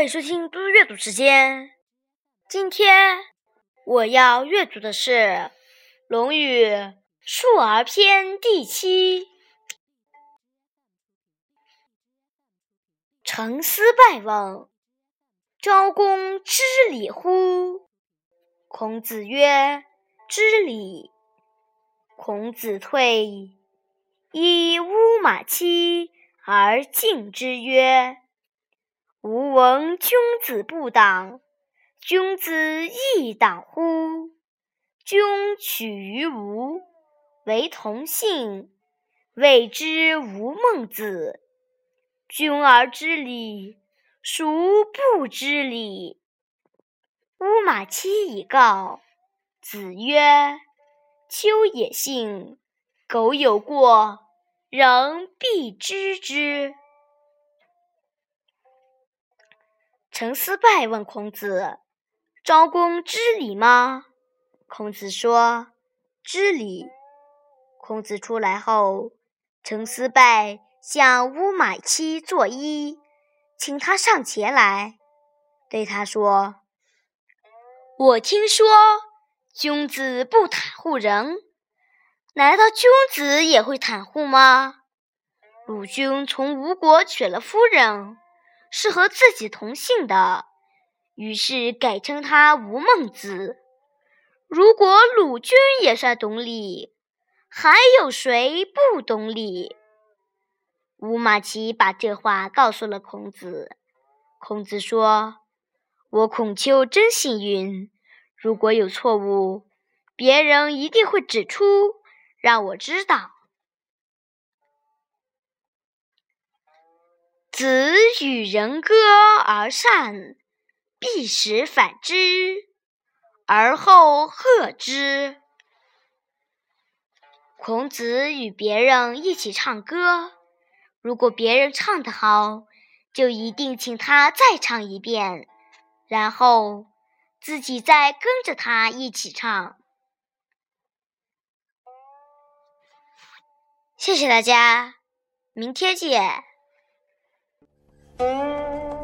欢迎收听嘟嘟阅读时间。今天我要阅读的是《论语·述而篇》第七。陈思败问：“昭公知礼乎？”孔子曰：“知礼。”孔子退，以乌马期而进之曰。吾闻君子不党，君子亦党乎？君取于吾，为同姓，谓之吾孟子。君而知礼，孰不知礼？乌马期以告。子曰：“秋也信，苟有过，人必知之。”陈思败问孔子：“昭公知礼吗？”孔子说：“知礼。”孔子出来后，陈思败向乌马期作揖，请他上前来，对他说：“我听说君子不袒护人，难道君子也会袒护吗？鲁君从吴国娶了夫人。”是和自己同姓的，于是改称他吴孟子。如果鲁君也算懂礼，还有谁不懂礼？乌马齐把这话告诉了孔子。孔子说：“我孔丘真幸运，如果有错误，别人一定会指出，让我知道。”子与人歌而善，必使反之，而后贺之。孔子与别人一起唱歌，如果别人唱得好，就一定请他再唱一遍，然后自己再跟着他一起唱。谢谢大家，明天见。Música